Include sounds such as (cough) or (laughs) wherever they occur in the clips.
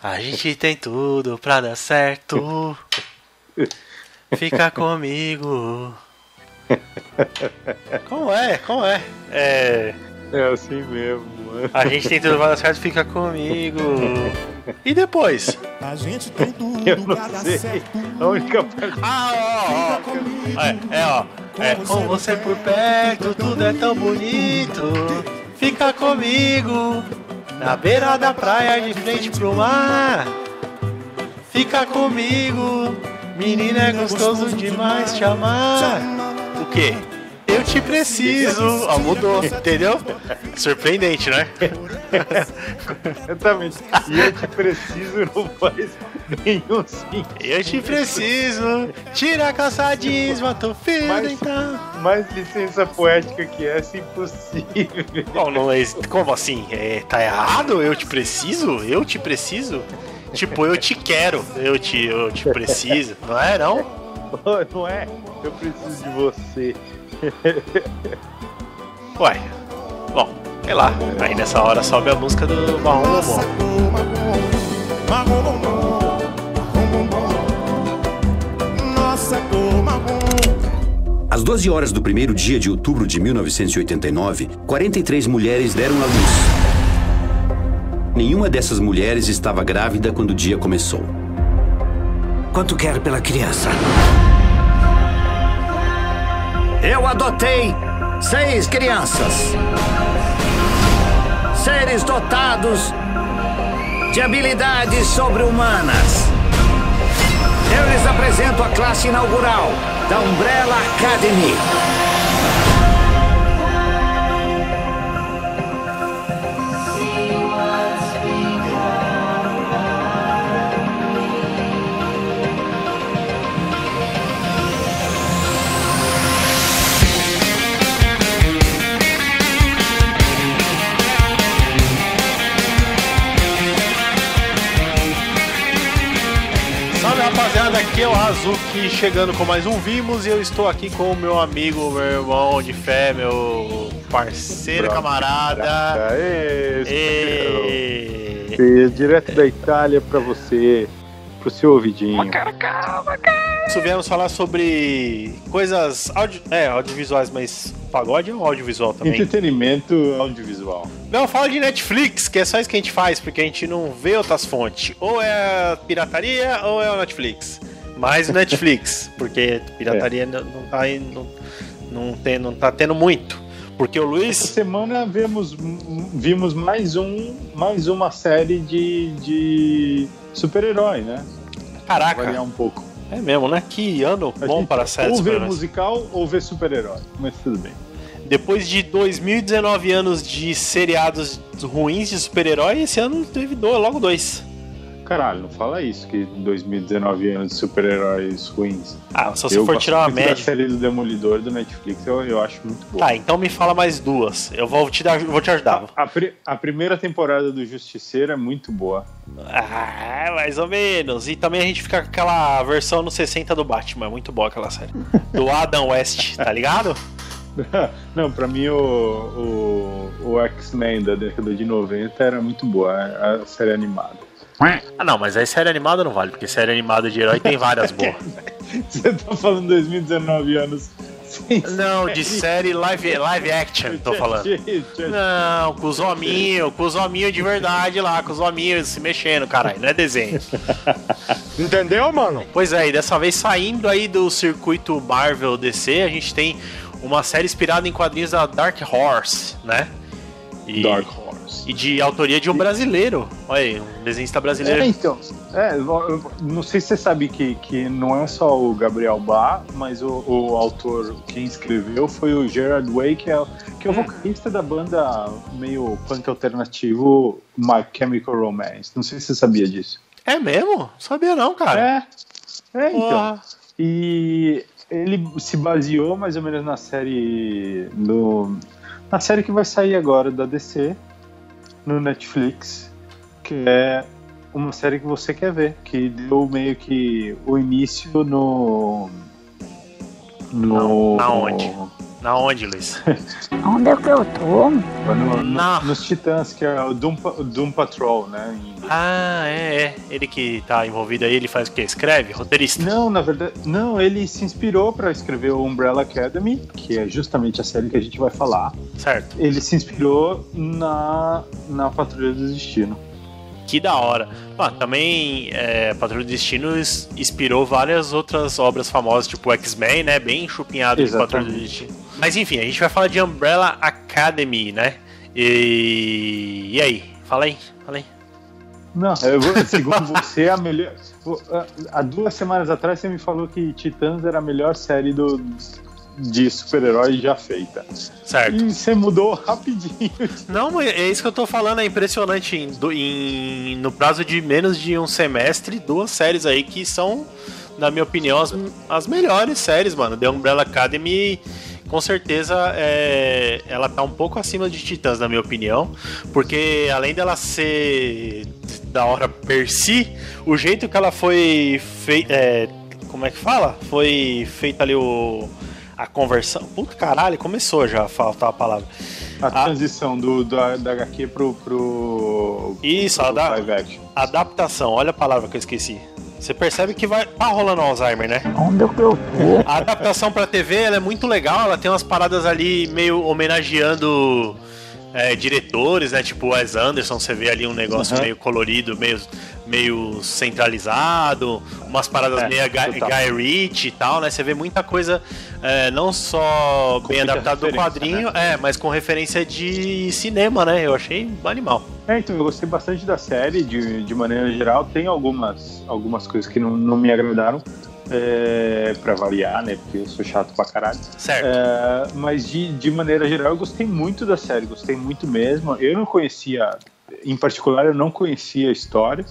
A gente tem tudo pra dar certo. Fica comigo. Como é? Como é? É. É assim mesmo, mano. A gente tem tudo dar certo, fica comigo. E depois? A gente tem tudo (laughs) Eu não sei. certo. A única parte. Ah, ó, ó. É, é, ó. É, com você por perto, tudo é tão bonito. Fica comigo, na beira da praia, de frente pro mar. Fica comigo, menina, é gostoso demais te amar. O quê? Eu te preciso. Ó, mudou, entendeu? Surpreendente, né? Exatamente. E eu te preciso não faz nenhum sentido. Eu te preciso. Tira a calça jeans, bota o fio Mas- então. Mais licença poética que essa, impossível. Não, não é, como assim? É, tá errado? Eu te preciso? Eu te preciso? Tipo, eu te quero, eu te, eu te preciso. Não é, não? Não é? Eu preciso de você. (laughs) Uai. Bom, sei lá. Aí nessa hora sobe a música do Marrom Nossa Bombom. marrom, marrom bombom, marrom bombom. Nossa cor marrom. Às 12 horas do primeiro dia de outubro de 1989, 43 mulheres deram à luz. Nenhuma dessas mulheres estava grávida quando o dia começou. Quanto quer pela criança? Eu adotei seis crianças. Seres dotados de habilidades sobre-humanas. Eu lhes apresento a classe inaugural da Umbrella Academy. Rapaziada, aqui é o Azuki chegando com mais um Vimos e eu estou aqui com o meu amigo, meu irmão de fé, meu parceiro, camarada. Aê, E... E direto da Itália pra você, pro seu ouvidinho. Isso viemos falar sobre coisas audio... é, audiovisuais, mas pagode é um audiovisual também. Entretenimento audiovisual. Não, fala de Netflix, que é só isso que a gente faz, porque a gente não vê outras fontes. Ou é a pirataria ou é o Netflix. Mais o Netflix, (laughs) porque pirataria não, não tá não, não, tem, não tá tendo muito. Porque o Essa Luiz. semana vimos, vimos mais, um, mais uma série de, de super-herói, né? Caraca, Variar um pouco. É mesmo, né? Que ano A bom para séries. Ou ver musical ou ver super-herói. Mas tudo bem. Depois de 2019 anos de seriados ruins de super-herói, esse ano teve dois, logo dois. Caralho, não fala isso, que 2019 anos de super-heróis ruins. Ah, só se eu for tirar uma média. série do Demolidor do Netflix, eu, eu acho muito boa. Tá, então me fala mais duas. Eu vou te, dar, vou te ajudar. A, pri- a primeira temporada do Justiceiro é muito boa. Ah, mais ou menos. E também a gente fica com aquela versão no 60 do Batman. É muito boa aquela série. Do Adam West, tá ligado? (laughs) Não, pra mim o, o, o X-Men da década de 90 era muito boa, a série animada. Ah, não, mas aí série animada não vale, porque série animada de herói tem várias boas. (laughs) Você tá falando 2019 anos sem Não, de série live, live action, tô falando. Não. Não, com os hominhos, com os hominhos de verdade lá, com os hominhos se mexendo, caralho, não é desenho. (laughs) Entendeu, mano? Pois é, e dessa vez saindo aí do circuito Marvel DC, a gente tem uma série inspirada em quadrinhos da Dark Horse, né? E, Dark Horse. E de autoria de um brasileiro. Olha aí, um desenhista brasileiro. É, então, é, não sei se você sabe que, que não é só o Gabriel Bá, mas o, o autor, quem escreveu foi o Gerard Way, que é, que é o vocalista da banda meio punk alternativo My Chemical Romance. Não sei se você sabia disso. É mesmo? Sabia não, cara. É, é então. Porra. E ele se baseou mais ou menos na série no, na série que vai sair agora da DC no Netflix, que é uma série que você quer ver, que deu meio que o início no no Na- na onde? Na onde, Luiz? (laughs) Onde é que eu tô? No, no, Não. nos Titãs, que é o Doom, Doom Patrol, né? em- Ah, é, é. Ele que tá envolvido aí, ele faz o quê? Escreve? Roteirista? Não, na verdade, não, ele se inspirou para escrever o Umbrella Academy, que é justamente a série que a gente vai falar. Certo. Ele se inspirou na, na Patrulha do Destino. Que da hora. Ah, também é, Patrulha do Destino ins- inspirou várias outras obras famosas, tipo X-Men, né? Bem chupinhado de Patrulha do Exatamente. Destino. Mas enfim, a gente vai falar de Umbrella Academy, né? E, e aí? Fala aí, fala aí. Não, eu vou- segundo você, é a melhor. há- duas semanas atrás você me falou que Titãs era a melhor série do, de super-herói já feita. Certo. E você mudou rapidinho. Não, é isso que eu tô falando, é impressionante. Em, em- no prazo de menos de um semestre, duas séries aí que são, na minha opinião, as, as melhores séries, mano. The Umbrella Academy, com certeza, é, ela tá um pouco acima de Titãs, na minha opinião. Porque além dela ser da hora per si, o jeito que ela foi feita. como é que fala? Foi feita ali o. A conversão. Puta caralho, começou já a faltar a palavra. A transição do, da, da HQ pro, pro, Isso, a pro da, live action. adaptação, olha a palavra que eu esqueci. Você percebe que vai tá rolando Alzheimer, né? Onde é eu tô? A adaptação pra TV ela é muito legal, ela tem umas paradas ali meio homenageando é, diretores, né? Tipo o Wes Anderson, você vê ali um negócio Uhum. meio colorido, meio, meio centralizado, umas paradas É, meio Guy. Guy Ritchie e tal, né? Você vê muita coisa, é, não só bem muita adaptada do quadrinho, é, mas com referência de cinema, né? Eu achei animal. É, então, eu gostei bastante da série, de, de maneira geral. Tem algumas, algumas coisas que não, não me agradaram, é, pra variar, né? Porque eu sou chato pra caralho. Certo. É, mas de, de maneira geral, eu gostei muito da série, gostei muito mesmo. Eu não conhecia, em particular, eu não conhecia a história.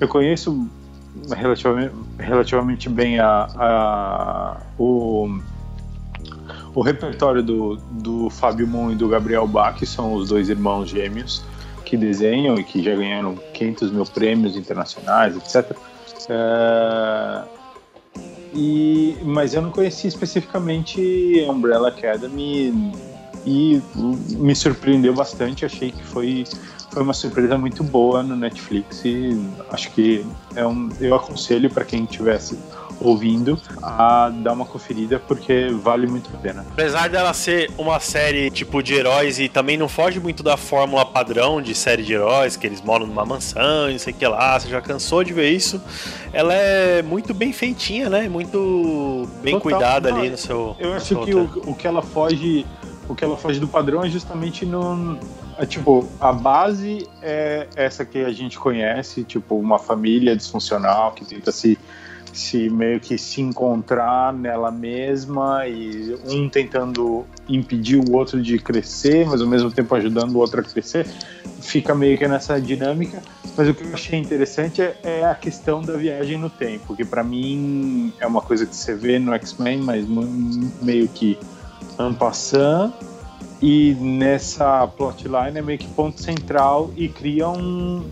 Eu conheço relativamente, relativamente bem a, a- o, o repertório do, do Fábio Moon e do Gabriel Bach, que são os dois irmãos gêmeos que desenham e que já ganharam 500 mil prêmios internacionais, etc. É, e, mas eu não conhecia especificamente Umbrella Academy e me surpreendeu bastante. Achei que foi, foi uma surpresa muito boa no Netflix e acho que é um, eu aconselho para quem estivesse ouvindo a dar uma conferida porque vale muito a pena. Apesar dela ser uma série tipo de heróis e também não foge muito da fórmula padrão de série de heróis, que eles moram numa mansão e não sei o que lá, você já cansou de ver isso. Ela é muito bem feitinha, né? Muito bem Total. cuidada Não, ali no seu. Eu no acho seu que o, o que ela foge, o que ela foge do padrão é justamente no é, tipo, a base é essa que a gente conhece, tipo, uma família disfuncional que tenta se se meio que se encontrar nela mesma e um tentando impedir o outro de crescer, mas ao mesmo tempo ajudando o outro a crescer, fica meio que nessa dinâmica. Mas o que eu achei interessante é, é a questão da viagem no tempo, que para mim é uma coisa que você vê no X-Men, mas meio que en passant, e nessa plotline é meio que ponto central e cria um,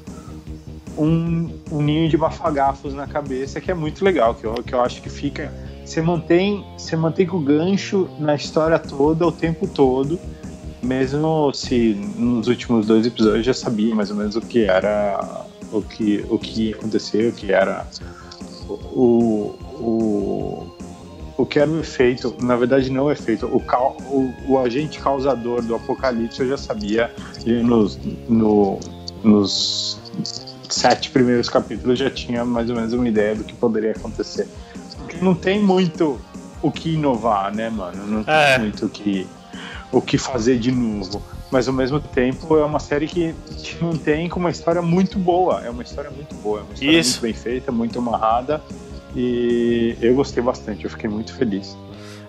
um, um ninho de bafagafos na cabeça que é muito legal, que eu, que eu acho que fica. Você mantém, você mantém o gancho na história toda, o tempo todo, mesmo se nos últimos dois episódios já sabia mais ou menos o que era, o que, o que ia acontecer, o que era o, o, o que era o efeito, na verdade não o efeito, o, cau- o, o agente causador do apocalipse eu já sabia e nos, no, nos sete primeiros capítulos já tinha mais ou menos uma ideia do que poderia acontecer. Porque não tem muito o que inovar, né, mano? Não tem É. muito o que, o que fazer de novo. Mas ao mesmo tempo é uma série que te mantém com uma história muito boa. É uma história muito boa, é uma história Isso. muito bem feita, muito amarrada. E eu gostei bastante, eu fiquei muito feliz.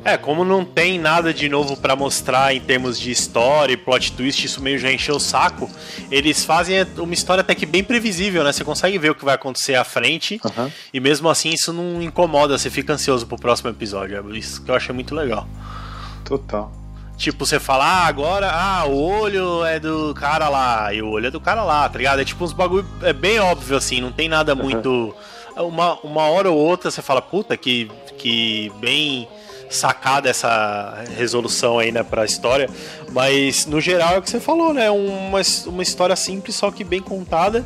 É, como não tem nada de novo pra mostrar em termos de história e plot twist, isso meio já encheu o saco. Eles fazem uma história até que bem previsível, né? Você consegue ver o que vai acontecer à frente. Aham. E mesmo assim isso não incomoda, você fica ansioso pro próximo episódio. É isso que eu achei muito legal. Total. Tipo, você fala, ah, agora, ah, o olho é do cara lá, e o olho é do cara lá, tá ligado? É tipo uns bagulho, é bem óbvio assim, não tem nada muito. Uma, uma hora ou outra você fala, puta, que, que bem sacada essa resolução aí, né, pra história. Mas no geral é o que você falou, né? Uma, uma história simples, só que bem contada.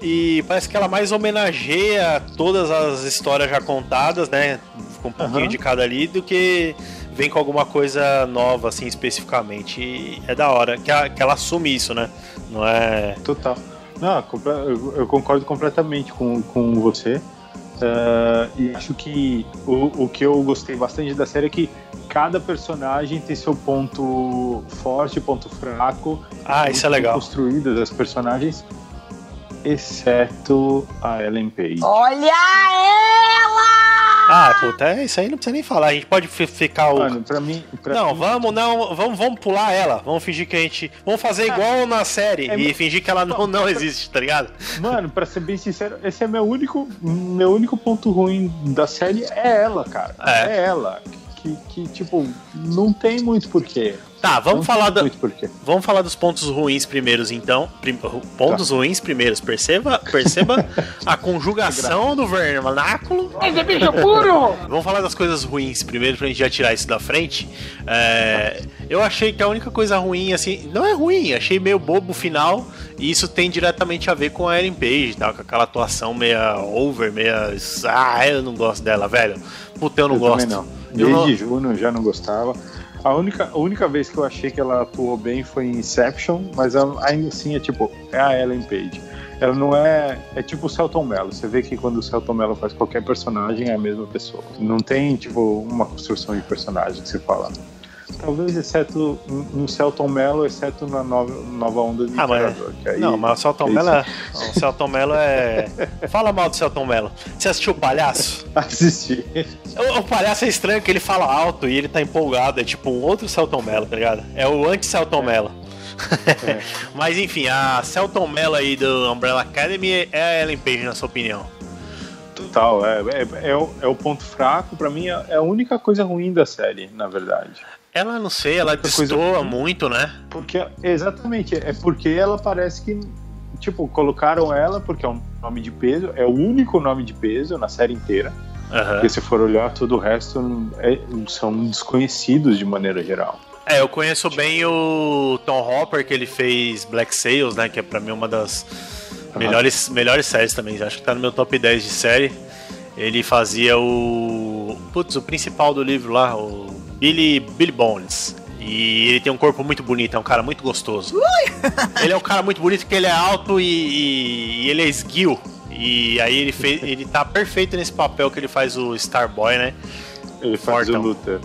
E parece que ela mais homenageia todas as histórias já contadas, né? Com um pouquinho Aham. de cada ali, do que vem com alguma coisa nova, assim, especificamente. E é da hora que ela, que ela assume isso, né? Não é. Total. Não, eu, concordo completamente com, com você. Eh, e acho que o, o que eu gostei bastante da série é que cada personagem tem seu ponto forte, ponto fraco. Ah, isso é legal. Construídas as personagens, exceto a Ellen Page. Olha ela! Ah, puta, é isso aí não precisa nem falar. A gente pode fi- ficar o. Mano, pra mim. Pra Não, mim, vamos, não, vamos, vamos pular ela. Vamos fingir que a gente. Vamos fazer igual na série é e fingir que ela não, não existe, tá ligado? Mano, pra ser bem sincero, esse é meu único, meu único ponto ruim da série é ela, cara. É. É, ela. Que, que, tipo, não tem muito porquê. Tá, vamos Não falar da. Vamos falar dos pontos ruins primeiros, então. Prim- pontos Tá. ruins primeiros. Perceba, perceba (laughs) a conjugação do vernáculo. Esse é bicho puro! Vamos falar das coisas ruins primeiro pra gente já tirar isso da frente. É, eu achei que a única coisa ruim, assim, não é ruim, achei meio bobo o final. E isso tem diretamente a ver com a Ellen Page, tá? Com aquela atuação meia over, meia. Ah, eu não gosto dela, velho. Puta, eu não eu gosto. Desde não- junho eu já não gostava. A única, a única vez que eu achei que ela atuou bem foi em Inception, mas ela- ainda assim é tipo, é a Ellen Page. Ela não é. É tipo o Celton Mello. Você vê que quando o Celton Mello faz qualquer personagem é a mesma pessoa. Não tem, tipo, uma construção de personagem que você fala. Talvez, exceto no Celton Mello, exceto na nova, nova onda de Ah, mas- aí- Não, mas o Celton é Mello é. O Celton Mello é. Fala mal do Celton Mello. Você assistiu o palhaço? (laughs) Assisti. O, o palhaço é estranho que ele fala alto e ele tá empolgado. É tipo um outro Celton Mello, tá ligado? É o anti-Celton Mello. (laughs) Mas enfim, a Celton Mello aí do Umbrella Academy é a Ellen Page, na sua opinião. Total, é, é, é, o, é o ponto fraco. Pra mim, é é a única coisa ruim da série, na verdade. Ela, não sei, ela Outra coisa- destoa muito, né? Porque, exatamente, é porque ela parece que, tipo, colocaram ela porque é um nome de peso, é o único nome de peso na série inteira. Aham. Porque se for olhar, todo o resto é- são desconhecidos de maneira geral. É, eu conheço bem o Tom Hopper, que ele fez Black Sails, né? Que é pra mim uma das melhores, melhores séries também. Acho que tá no meu top 10 de série. Ele fazia o. Putz, o principal do livro lá, o Billy, Billy Bones. E ele tem um corpo muito bonito, é um cara muito gostoso. (laughs) ele é um cara muito bonito porque ele é alto e, e- e ele é esguio. E aí ele fez. (laughs) Ele tá perfeito nesse papel que ele faz o Starboy, né? Ele faz Fortão. o Luther.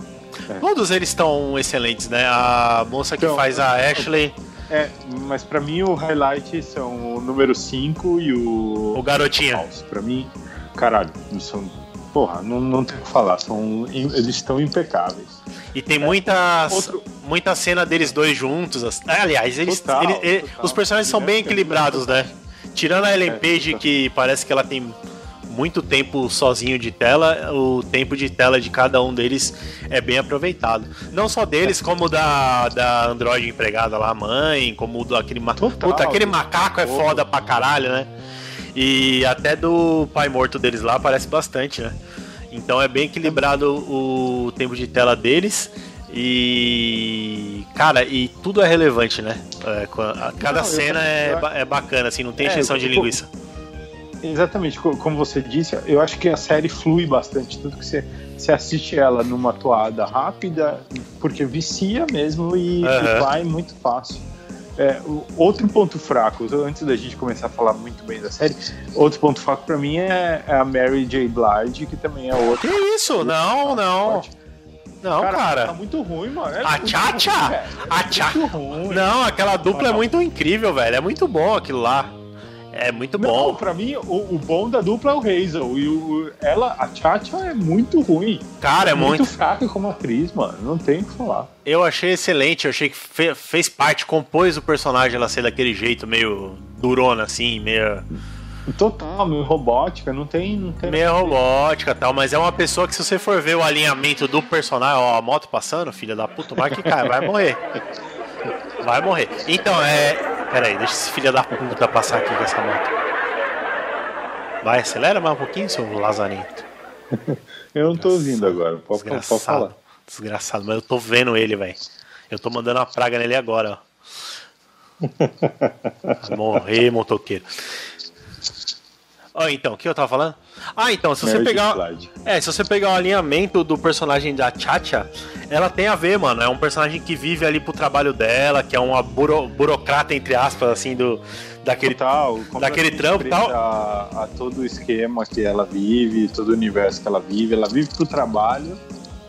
Todos eles estão excelentes, né? A moça que Então, faz a Ashley, É, mas pra mim o highlight são o número 5 e o. o garotinho. Pra mim, caralho, são. Porra, não, não tem o que falar. São, eles estão impecáveis. E tem muitas, Outro- muita cena deles dois juntos. as- Aliás, eles, Total, ele- ele- total. os personagens são bem equilibrados, né? Tirando a Ellen É, Page, que parece que ela tem muito tempo sozinho de tela, o tempo de tela de cada um deles é bem aproveitado. Não só deles, como da, da Android empregada lá, mãe, como do aquele, ma Total, Puta, aquele macaco é foda pra caralho, né? E até do pai morto deles lá parece bastante, né? Então é bem equilibrado o tempo de tela deles. E. Cara, e tudo é relevante, né? É, cada Não, cena é, é bacana, assim, não tem É, exceção de linguiça. Exatamente, co- como você disse, eu acho que a série flui bastante, tanto que você, você assiste ela numa toada rápida, porque vicia mesmo e, e vai muito fácil. É, o- outro ponto fraco, antes da gente começar a falar muito bem da série, outro ponto fraco pra mim é, é a Mary J. Blige, que também é outra. Que isso? Não, não. Não, cara. Tá muito ruim, mano. É A Tchatcha? A É Tcha- muito ruim. Não, aquela dupla é muito incrível, velho. É muito bom aquilo lá. É muito Não, bom. pra mim, o, o bom da dupla é o Hazel. E o, ela, a Tchatcha é muito ruim. Cara, é muito. fraca como atriz, mano. Não tem o que falar. Eu achei excelente. Eu achei que fe- fez parte, compôs o personagem ela ser daquele jeito meio durona, assim, meio. Total, meio robótica, não tem. Não tem Meio robótica e tal, mas é uma pessoa que se você for ver o alinhamento do personagem, ó, a moto passando, filha da puta, vai que cai, vai morrer. Vai morrer. Então, é. Pera aí, deixa esse filho da puta passar aqui com essa moto. Vai, acelera mais um pouquinho, seu lazarento. Eu não tô ouvindo agora. Pode, pode Desgraçado. falar. Desgraçado, mas eu tô vendo ele, velho. Eu tô mandando uma praga nele agora, ó. (laughs) Morrer, motoqueiro. Ó, então, o que eu tava falando? Ah, então, se você Marriage pegar. Slide. É, se você pegar o alinhamento do personagem da Chacha, ela tem a ver, mano. É um personagem que vive ali pro trabalho dela, que é uma buro- burocrata, entre aspas, assim, do. Daquele, Total, daquele trampo e tal. A, a todo o esquema que ela vive, todo o universo que ela vive. Ela vive pro trabalho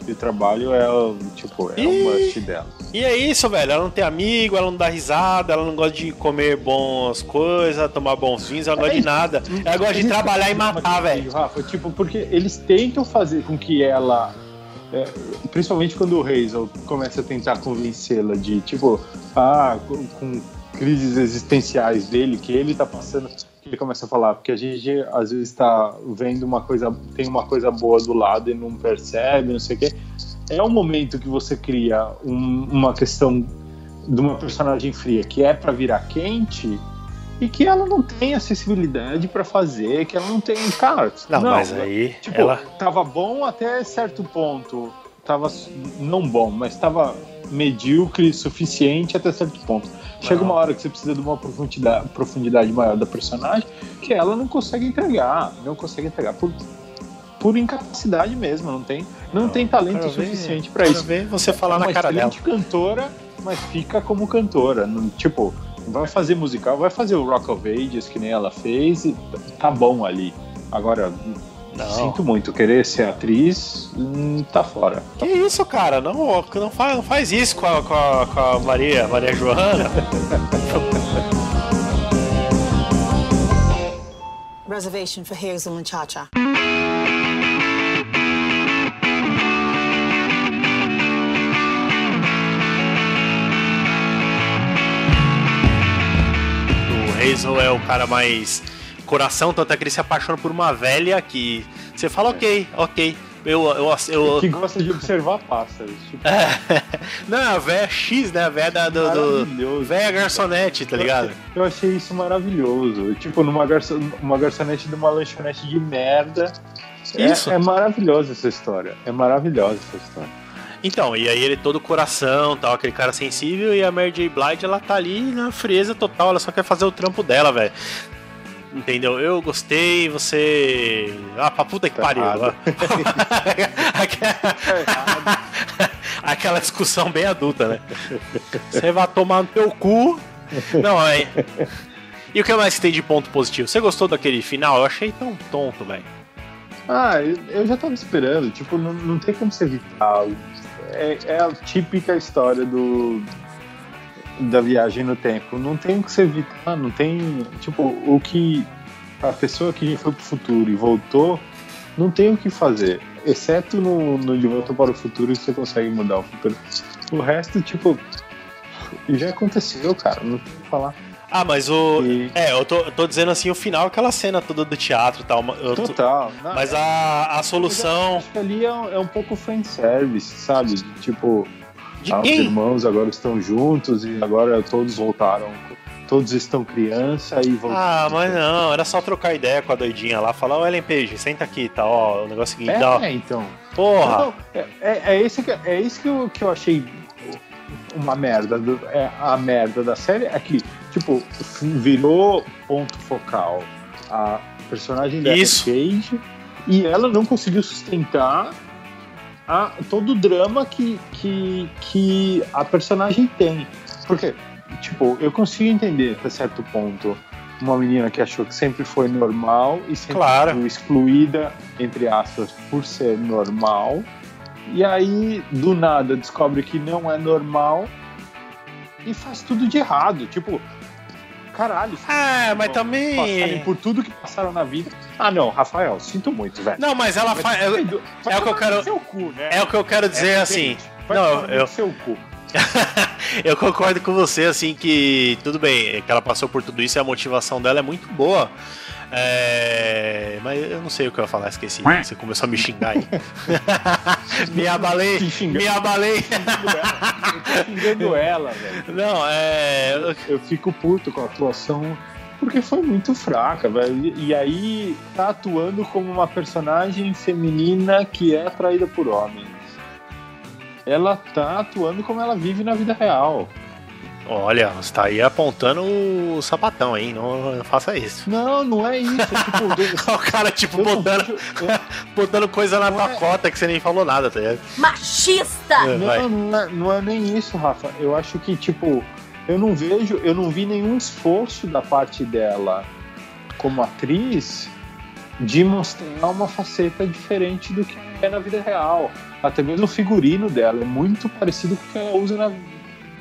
e o trabalho é, o- tipo, é Ih. o must dela. E é isso, velho. Ela não tem amigo, ela não dá risada, ela não gosta de comer bons coisas, tomar bons vinhos, ela não gosta de nada. Ela gosta de trabalhar e matar, velho. Rafa, tipo, porque eles tentam fazer com que ela. É, principalmente quando o Hazel começa a tentar convencê-la de, tipo, ah, com, com crises existenciais dele, que ele tá passando, que ele começa a falar, porque a gente às vezes tá vendo uma coisa, tem uma coisa boa do lado e não percebe, não sei o quê. É um momento que você cria um- uma questão de uma personagem fria que é pra virar quente e que ela não tem acessibilidade pra fazer, que ela não tem, cara. Não, mas aí Tipo, ela. tava bom até certo ponto. Tava não bom, mas tava medíocre suficiente até certo ponto. Chega uma hora que você precisa de uma profundidade, profundidade maior da personagem que ela não consegue entregar. Não consegue entregar por, por incapacidade mesmo. Não tem, não tem talento suficiente pra quero isso. ver você falar é na cara dela. cantora, mas fica como cantora. Não- tipo, vai fazer musical, vai fazer o Rock of Ages que nem ela fez e tá bom ali. Agora, Não. sinto muito, querer ser atriz, hum, tá fora. Que isso, cara? Não, não, faz, não faz isso com a, com a, com a Maria, Maria Joana. Reservation for Hazel and Cha Hazel é o cara mais coração, tanto é que ele se apaixona por uma velha que você fala, ok, ok. Eu, eu, eu, Que gosta de observar pássaros. Tipo, (laughs) Não, é a véia X, né? A véia da, do, do. Véia garçonete, tá ligado? Eu achei isso maravilhoso. Tipo, numa garçon uma garçonete de uma lanchonete de merda. É- Isso. É, maravilhosa essa história. É maravilhosa essa história. Então, e aí ele todo coração, tal, aquele cara sensível, e a Mary J. Blige, ela tá ali na frieza total, ela só quer fazer o trampo dela, velho. Entendeu? Eu gostei, você. Ah, pra puta que Tá pariu. errado. (laughs) Aquela... Aquela discussão bem adulta, né? Você vai tomar no teu cu. Não, é. E o que mais que tem de ponto positivo? Você gostou daquele final? Eu achei tão tonto, velho. Ah, eu, já tava esperando. Tipo, não, não tem como se evitar. É, é a típica história do da viagem no tempo. Não tem o que se evitar. Não tem. Tipo, o que. A pessoa que foi pro futuro e voltou, não tem o que fazer. Exceto no, no De Volta para o Futuro que você consegue mudar o futuro. O resto, tipo. Já aconteceu, cara. Não tem o que falar. Ah, mas o. E- É, eu tô, eu tô dizendo assim, o final, aquela cena toda do teatro e tal. eu tô- Total. Não, Mas a, a solução. Acho que ali é, um- é um pouco fanservice, sabe? De, tipo, De ah, os irmãos agora estão juntos e agora todos voltaram. Todos estão criança e voltaram. Ah, mas não, era só trocar ideia com a doidinha lá, falar, ô Ellen Page, senta aqui, tá? Ó, o negócio é seguinte, dá, É, então. porra. Então, é, é, é esse que, é isso que eu, que eu achei uma merda. do- é, a merda da série é que, tipo, virou ponto focal a personagem da Isso. Cage e ela não conseguiu sustentar a, todo o drama que, que, que a personagem tem. Porque, tipo, eu consigo entender até certo ponto uma menina que achou que sempre foi normal e sempre Claro. foi excluída, entre aspas, por ser normal. E aí, do nada, descobre que não é normal e faz tudo de errado. Tipo, caralho. Ah, mas passarem também. por tudo que passaram na vida. Ah, não, Rafael, sinto muito, velho. Não, mas ela faz. eu- Vai é o que eu quero- cu, né? É o que eu quero dizer É assim. Vai Não, eu, seu cu. (laughs) eu concordo com você, assim, que tudo bem, que ela passou por tudo isso e a motivação dela é muito boa. É, Mas eu não sei o que eu ia falar, esqueci. Você começou a me xingar aí. (laughs) me abalei, me abalei. Xingando ela, velho. Não, é. Eu, fico puto com a atuação porque foi muito fraca, velho. E, e aí tá atuando como uma personagem feminina que é atraída por homens. ela tá atuando como ela vive na vida real. Olha, você tá aí apontando o sapatão, hein? Não, não faça isso. Não, não é isso. É, tipo, (laughs) o cara, tipo, eu não botando, eu- (laughs) botando coisa na Não tua é- cota que você nem falou nada, tá ligado? Machista! É. Não, não é, não é nem isso, Rafa. Eu acho que, tipo, eu não vejo, eu não vi nenhum esforço da parte dela como atriz de mostrar uma faceta diferente do que é na vida real. Até mesmo o figurino dela é muito parecido com o que ela usa na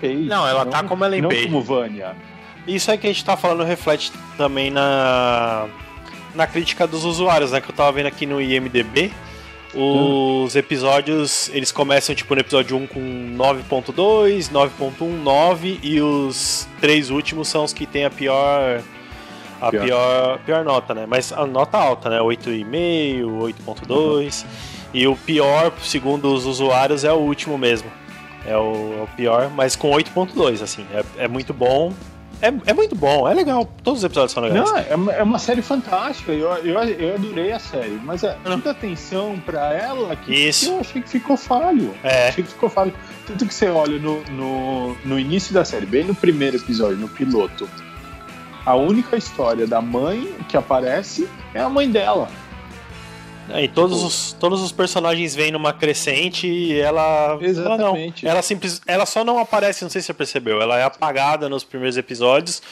Não, ela tá como Ellen não como Vânia. Isso aí que a gente tá falando reflete também na, na crítica dos usuários, né? Que eu tava vendo aqui no IMDB. Os episódios, eles começam tipo no episódio 1 com 9.2, 9.1, 9 e os três últimos são os que tem a pior a Pior. pior, pior nota, né? Mas a nota alta, né? 8,5, 8.2. E o pior, segundo os usuários, é o último mesmo. É o, é o pior, mas com 8.2, assim. É, é muito bom. É, é muito bom, é legal. Todos os episódios são legais. Não, é uma, é uma série fantástica. Eu, eu, eu adorei a série. Mas é muita atenção pra ela que, Isso. eu achei que ficou falho. É. Achei que ficou falho. Tanto que você olha no, no, no início da série, bem no primeiro episódio, no piloto, a única história da mãe que aparece é a mãe dela. É, e todos os, todos os personagens vêm numa crescente e ela. Exatamente. Ela, não, ela, simples, ela só não aparece, não sei se você percebeu. Ela é apagada nos primeiros episódios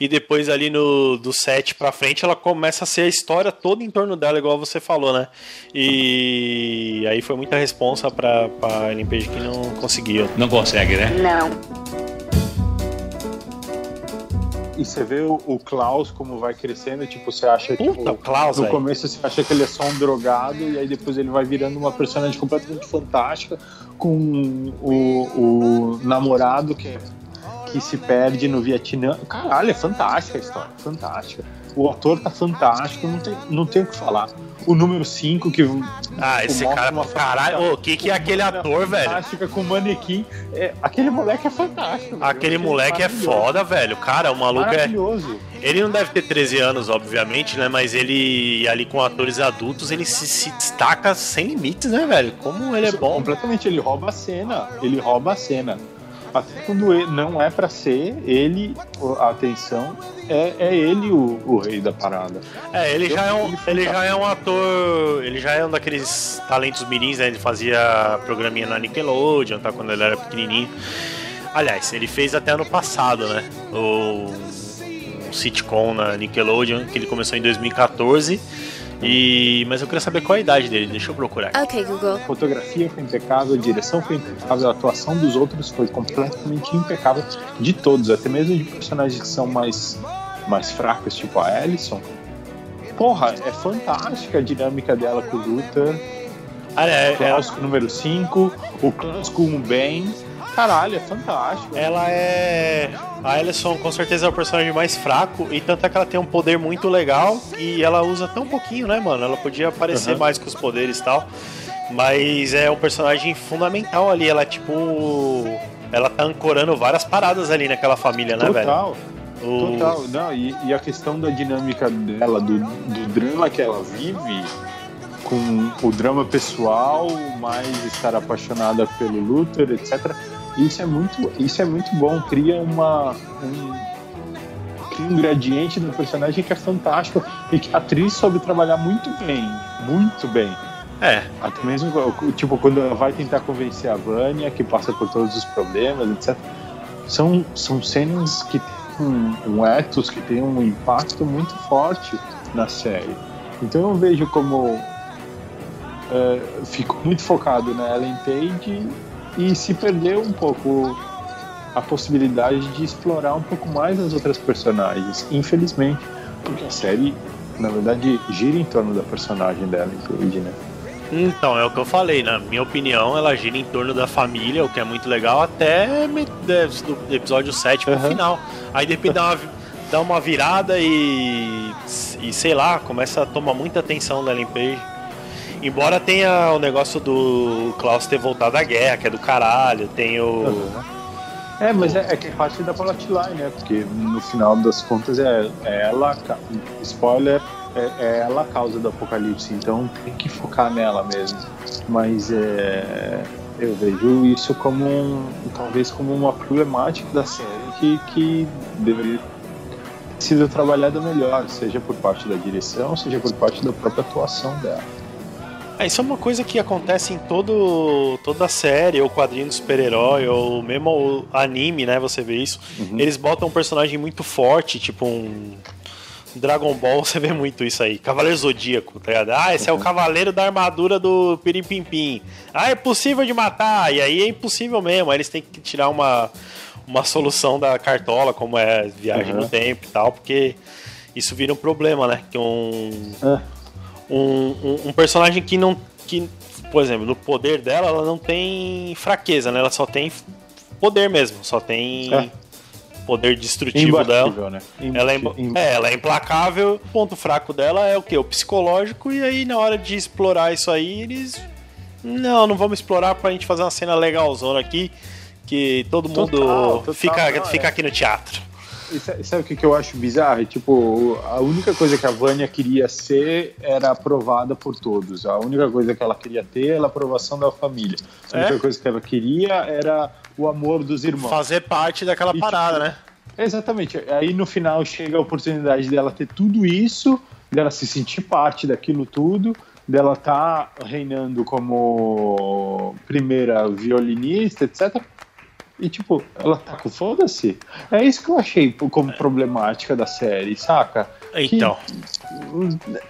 e depois ali no do 7 pra frente ela começa a ser a história toda em torno dela, igual você falou, né? E aí foi muita responsa pra, pra Page que não conseguiu. Não consegue, né? Não. E você vê o, o Klaus como vai crescendo, tipo, você acha que. Puta, o Klaus, no começo você acha que ele é só um drogado, e aí depois ele vai virando uma personagem completamente fantástica, com o, o namorado que, que se perde no Vietnã. Caralho, é fantástica a história, fantástica. O ator tá fantástico, não tem, não tem o que falar. O número 5 que. Ah, esse cara. uma Caralho, o que, que é aquele ator, velho? Fantástica com manequim. É, aquele moleque é fantástico. Aquele achei moleque é foda, velho. Cara, o maluco é. Maravilhoso. Ele não deve ter 13 anos, obviamente, né? Mas ele, ali com atores adultos, ele se, se destaca sem limites, né, velho? Como ele é bom. Completamente, ele rouba a cena. Ele rouba a cena. Até quando ele não é pra ser, ele, a atenção, é, é ele o, o rei da parada. É, ele já é, um, ele já é um ator. Ele já é um daqueles talentos mirins, né? Ele fazia programinha na Nickelodeon, tá? Quando ele era pequenininho. Aliás, ele fez até ano passado, né? O um sitcom na Nickelodeon, que ele começou em 2014. E, mas eu queria saber qual a idade dele, deixa eu procurar. Ok, Google. A fotografia foi impecável, a direção foi impecável, a atuação dos outros foi completamente impecável. De todos, até mesmo de personagens que são mais, mais fracos, tipo a Alison. Porra, é fantástica a dinâmica dela com o Luther. Ah, é, O Klaus com o número 5, o Klaus com o Ben. Caralho, é fantástico. Ela é. A Alison com certeza é o personagem mais fraco, e tanto é que ela tem um poder muito legal e ela usa tão pouquinho, né, mano? Ela podia aparecer Uhum. mais com os poderes e tal. Mas é um personagem fundamental ali. Ela tipo. Ela tá ancorando várias paradas ali naquela família, né, velho? Total. O- Total, não, e, e a questão da dinâmica dela, do, do drama que ela vive, com o drama pessoal, mais estar apaixonada pelo Luther, etc. Isso é muito, isso é muito bom, cria uma um, cria um gradiente do personagem que é fantástico e que a atriz soube trabalhar muito bem, muito bem. É, Até mesmo, tipo, quando ela vai tentar convencer a Vânia, que passa por todos os problemas, etc. São, são cenas que têm um, um ethos, que tem um impacto muito forte na série. Então eu vejo como é, ficou muito focado na Ellen Page e se perdeu um pouco a possibilidade de explorar um pouco mais as outras personagens, infelizmente, porque a série, na verdade, gira em torno da personagem Ellen Page, né? Então, é o que eu falei, na minha opinião, ela gira em torno da família, o que é muito legal, até de- do episódio 7 pro Aham. final. Aí depois dá uma, dá uma virada e, e sei lá, começa a tomar muita atenção da Ellen Page. Embora tenha o negócio do Klaus ter voltado da guerra, que é do caralho, tem o. É, mas é, é que é da plotline, né? Porque no final das contas é, é ela, spoiler, é, é ela a causa do apocalipse, então tem que focar nela mesmo. Mas é, eu vejo isso como um, talvez como uma problemática da série que, que deveria ter sido trabalhada melhor, seja por parte da direção, seja por parte da própria atuação dela. É, isso é uma coisa que acontece em todo, toda série, ou quadrinho de super-herói, ou mesmo o anime, né? Você vê isso. Eles botam um personagem muito forte, tipo um. Dragon Ball, (laughs) você vê muito isso aí. Cavaleiro Zodíaco, tá ligado? Ah, esse é o cavaleiro da armadura do Pirim-Pim-Pim. Ah, é possível de matar. E aí é impossível mesmo. Aí eles têm que tirar uma, uma solução da cartola, como é viagem Uhum. no tempo e tal, porque isso vira um problema, né? Que um É. um, um, um personagem que não. Que, por exemplo, no poder dela, ela não tem fraqueza, né? Ela só tem poder mesmo, só tem É. poder destrutivo dela. Né? Ela é, é, ela é implacável. O ponto fraco dela é o que? O psicológico. E aí, na hora de explorar isso aí, eles. Não, não vamos explorar pra gente fazer uma cena legalzona aqui. Que todo mundo Total, total, fica, não, fica é. aqui no teatro. E sa- sabe o que, que eu acho bizarro? Tipo, a única coisa que a Vânia queria ser era aprovada por todos. A única coisa que ela queria ter era a aprovação da família. A única É? coisa que ela queria era o amor dos irmãos. Fazer parte daquela E, parada, tipo, né? Exatamente. Aí no final chega a oportunidade dela ter tudo isso, dela se sentir parte daquilo tudo, dela tá reinando como primeira violinista, etc. E tipo, ela tá com foda-se. É isso que eu achei como problemática da série, saca? Que Então.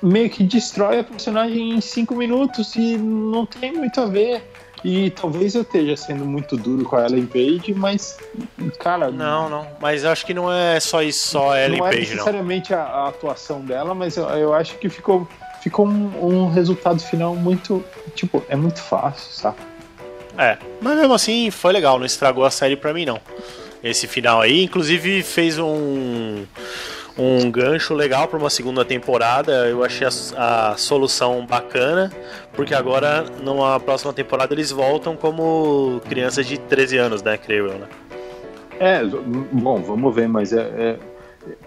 meio que destrói a personagem em cinco minutos e não tem muito a ver. E talvez eu esteja sendo muito duro com a Ellen Page, mas, cara, Não, não. Mas eu acho que não é só isso, só a Ellen não é Page, não. necessariamente a, a atuação dela, mas eu, eu acho que ficou, ficou um, um resultado final muito. Tipo, é muito fácil, sabe? É. Mas mesmo assim, foi legal, não estragou a série pra mim, não. Esse final aí, inclusive, fez um. Um gancho legal pra uma segunda temporada. Eu achei a, a solução bacana, porque agora, numa próxima temporada, eles voltam como crianças de 13 anos, né? Creio eu, né? É, bom, vamos ver, mas é, é-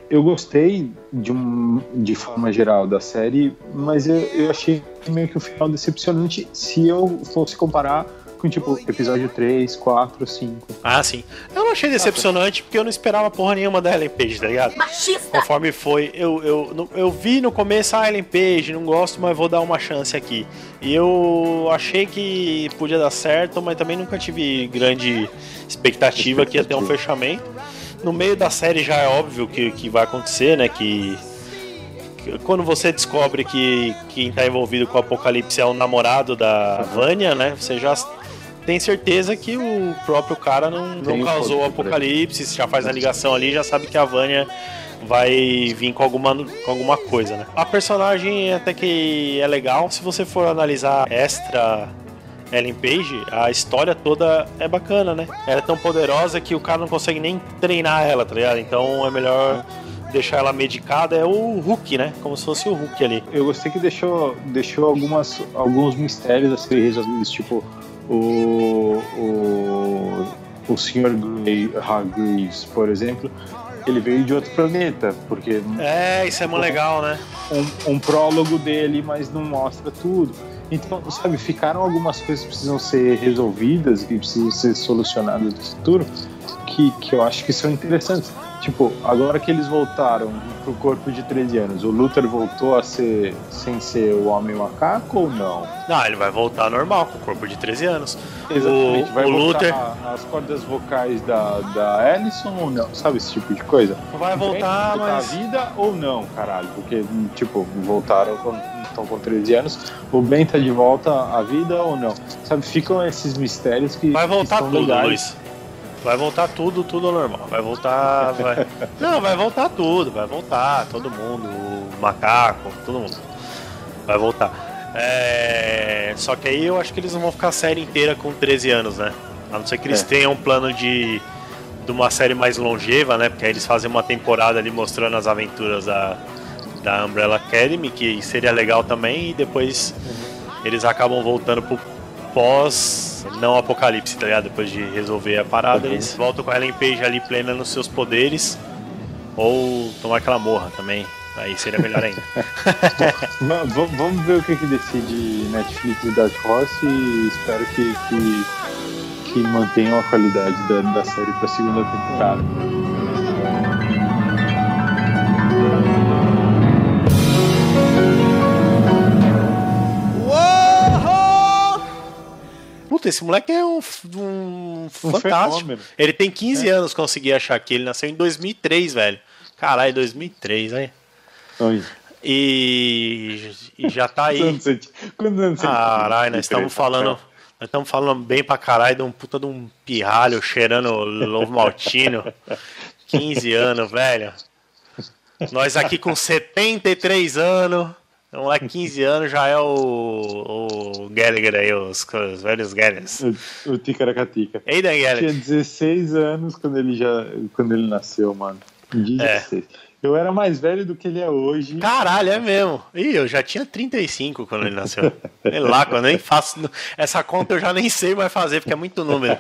eu gostei de, um, de forma geral da série, mas eu, eu achei meio que o final decepcionante se eu fosse comparar com tipo episódio 3, 4, 5. Ah, sim. Eu não achei decepcionante porque eu não esperava porra nenhuma da Ellen Page, tá ligado? Machista! Conforme foi, eu, eu, eu vi no começo a Ellen Page, não gosto, mas vou dar uma chance aqui. E eu achei que podia dar certo, mas também nunca tive grande expectativa que ia ter um fechamento. No meio da série já é óbvio que, que vai acontecer, né? Que, que quando você descobre que quem tá envolvido com o Apocalipse é o namorado da Vânia, né? Você já tem certeza que o próprio cara não, não causou o apocalipse, já faz a ligação ali, já sabe que a Vânia vai vir com alguma, com alguma coisa, né? A personagem até que é legal, se você for analisar extra Ellen Page, a história toda é bacana, né? Ela é tão poderosa que o cara não consegue nem treinar ela, tá ligado? Então é melhor deixar ela medicada, é o Hulk, né? Como se fosse o Hulk ali. Eu gostei que deixou, deixou algumas, alguns mistérios a serem resolvidos, tipo o, o, o Sr. Grey, Hargreaves, por exemplo, ele veio de outro planeta, porque É, isso é muito legal, né? um, um prólogo dele, mas não mostra tudo. Então, sabe, ficaram algumas coisas que precisam ser resolvidas, que precisam ser solucionadas no futuro, que, que eu acho que são interessantes. Tipo, agora que eles voltaram pro corpo de 13 anos, o Luther voltou a ser sem ser o homem macaco ou não? Não, ele vai voltar normal, com o corpo de 13 anos. Exatamente. O, Vai o voltar Luther as cordas vocais da, da Ellison ou não? Sabe esse tipo de coisa? vai voltar, voltar mas. à vida ou não, caralho? Porque, tipo, voltaram estão com 13 anos. O Ben tá de volta à vida ou não? Sabe, ficam esses mistérios que. Vai voltar que tudo, legais. Luiz. Vai voltar tudo, tudo ao normal. Vai voltar. Vai... (laughs) Não, vai voltar tudo. Vai voltar. Todo mundo. O macaco, todo mundo. Vai voltar. É... Só que aí eu acho que eles não vão ficar a série inteira com 13 anos, né? A não ser que eles É. tenham um plano de, de uma série mais longeva, né? Porque aí eles fazem uma temporada ali mostrando as aventuras da, da Umbrella Academy, que seria legal também, e depois eles acabam voltando pro pós não apocalipse, tá ligado? Depois de resolver a parada, Uhum. eles voltam com a Ellen Page ali plena nos seus poderes. Ou tomar que ela morra também. Aí seria melhor ainda. (laughs) Va- va- Vamos ver o que, que decide Netflix e Dark Horse e espero que, que que mantenham a qualidade da, da série pra segunda temporada. Puta, esse moleque é um, f- um fantástico. fenômeno. Ele tem 15 anos, consegui achar aqui. Ele nasceu em 2003, velho. Caralho, 2003, hein? Oi. E, e já tá aí. Quantos anos você? Caralho, nós estamos falando. Nós estamos falando bem pra caralho de um puta de um pirralho cheirando lobo maltino. (laughs) 15 anos, velho. Nós aqui com 73 anos. Um moleque 15 anos já é o, o Gallagher aí, os, os velhos Gallaghers. O, o Ticaracatica. Ei, Dan Tinha Gallagher. 16 anos quando ele já quando ele nasceu, mano. 16. Eu era mais velho do que ele é hoje. Caralho, é mesmo. Ih, eu já tinha 35 quando ele nasceu. Sei lá, quando eu nem faço. Essa conta eu já nem sei mais fazer, porque é muito número.